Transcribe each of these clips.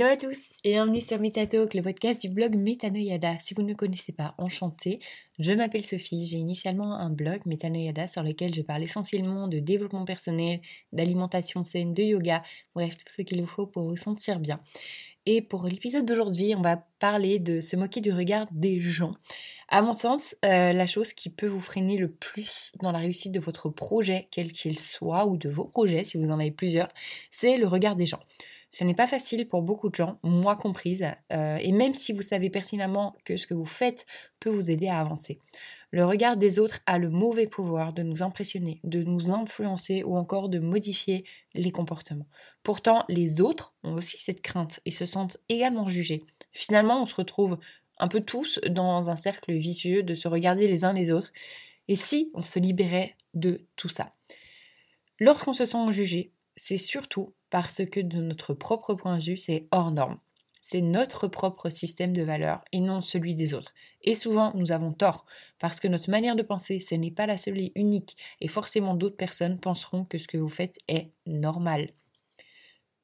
tous et bienvenue sur MetaTalk, le podcast du blog Metanoyada. Si vous ne me connaissez pas, enchantée. Je m'appelle Sophie, j'ai initialement un blog Metanoyada sur lequel je parle essentiellement de développement personnel, d'alimentation saine, de yoga, bref, tout ce qu'il vous faut pour vous sentir bien. Et pour l'épisode d'aujourd'hui, on va parler de se moquer du regard des gens. À mon sens, euh, la chose qui peut vous freiner le plus dans la réussite de votre projet, quel qu'il soit, ou de vos projets, si vous en avez plusieurs, c'est le regard des gens. Ce n'est pas facile pour beaucoup de gens, moi comprise, euh, et même si vous savez pertinemment que ce que vous faites peut vous aider à avancer. Le regard des autres a le mauvais pouvoir de nous impressionner, de nous influencer ou encore de modifier les comportements. Pourtant, les autres ont aussi cette crainte et se sentent également jugés. Finalement, on se retrouve un peu tous dans un cercle vicieux de se regarder les uns les autres. Et si on se libérait de tout ça? Lorsqu'on se sent jugé, c'est surtout parce que de notre propre point de vue, c'est hors norme. C'est notre propre système de valeurs et non celui des autres. Et souvent, nous avons tort, parce que notre manière de penser, ce n'est pas la seule et unique, et forcément d'autres personnes penseront que ce que vous faites est normal.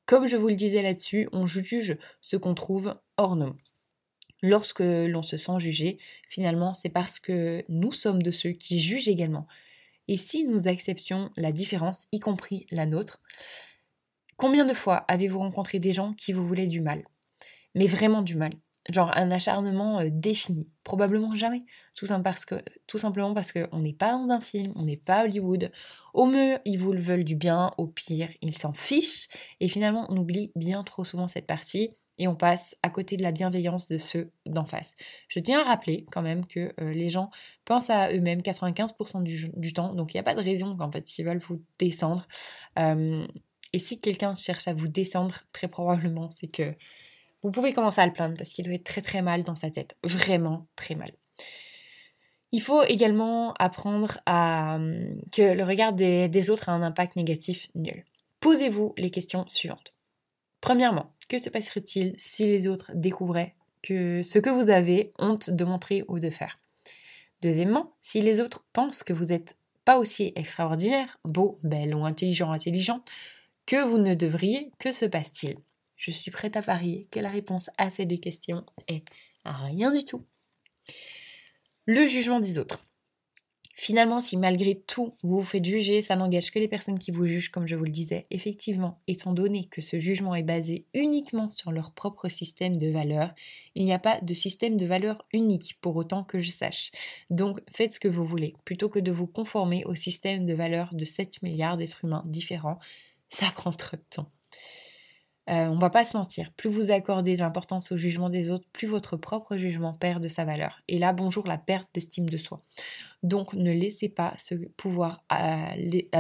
Comme je vous le disais là-dessus, on juge ce qu'on trouve hors norme. Lorsque l'on se sent jugé, finalement, c'est parce que nous sommes de ceux qui jugent également. Et si nous acceptions la différence, y compris la nôtre, combien de fois avez-vous rencontré des gens qui vous voulaient du mal? Mais vraiment du mal. Genre un acharnement euh, défini. Probablement jamais. Tout, parce que, tout simplement parce qu'on n'est pas dans un film, on n'est pas Hollywood. Au mieux, ils vous le veulent du bien, au pire, ils s'en fichent. Et finalement, on oublie bien trop souvent cette partie et on passe à côté de la bienveillance de ceux d'en face. Je tiens à rappeler quand même que euh, les gens pensent à eux-mêmes 95% du, temps, donc il n'y a pas de raison qu'en fait ils veulent vous descendre. Euh, et si quelqu'un cherche à vous descendre, très probablement c'est que vous pouvez commencer à le plaindre parce qu'il doit être très très mal dans sa tête, vraiment très mal. Il faut également apprendre à que le regard des autres a un impact négatif nul. Posez-vous les questions suivantes. Premièrement, que se passerait-il si les autres découvraient que ce que vous avez honte de montrer ou de faire? Deuxièmement, si les autres pensent que vous n'êtes pas aussi extraordinaire, beau, belle ou intelligent, intelligent que vous ne devriez, que se passe-t-il? Je suis prête à parier que la réponse à ces deux questions est rien du tout. Le jugement des autres. Finalement, si malgré tout vous vous faites juger, ça n'engage que les personnes qui vous jugent, comme je vous le disais. Effectivement, étant donné que ce jugement est basé uniquement sur leur propre système de valeurs, il n'y a pas de système de valeurs unique, pour autant que je sache. Donc faites ce que vous voulez, plutôt que de vous conformer au système de valeurs de 7 milliards d'êtres humains différents. Ça prend trop de temps. Euh, on va pas se mentir, plus vous accordez de l'importance au jugement des autres, plus votre propre jugement perd de sa valeur. Et là, bonjour la perte d'estime de soi. Donc ne laissez pas ce pouvoir à,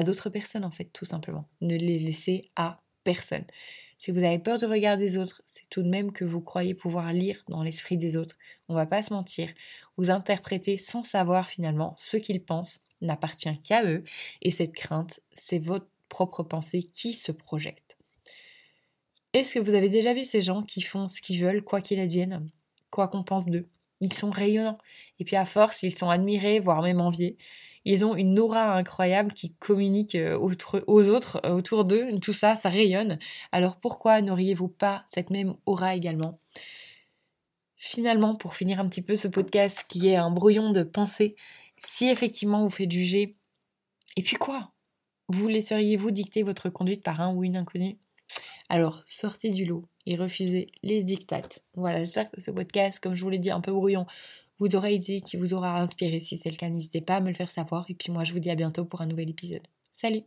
d'autres personnes, en fait, tout simplement. Ne les laissez à personne. Si vous avez peur de regarder des autres, c'est tout de même que vous croyez pouvoir lire dans l'esprit des autres. On va pas se mentir. Vous interprétez sans savoir finalement ce qu'ils pensent n'appartient qu'à eux. Et cette crainte, c'est votre propre pensée qui se projette. Est-ce que vous avez déjà vu ces gens qui font ce qu'ils veulent, quoi qu'il advienne, quoi qu'on pense d'eux? Ils sont rayonnants. Et puis à force, ils sont admirés, voire même enviés. Ils ont une aura incroyable qui communique euh, aux autres euh, autour d'eux. Tout ça, ça rayonne. Alors pourquoi n'auriez-vous pas cette même aura également? Finalement, pour finir un petit peu ce podcast qui est un brouillon de pensée, si effectivement vous faites juger, et puis quoi? Vous laisseriez-vous dicter votre conduite par un ou une inconnue? Alors, sortez du lot et refusez les dictates. Voilà, j'espère que ce podcast, comme je vous l'ai dit, un peu brouillon, vous aura aidé, qui vous aura inspiré. Si c'est le cas, n'hésitez pas à me le faire savoir. Et puis moi, je vous dis à bientôt pour un nouvel épisode. Salut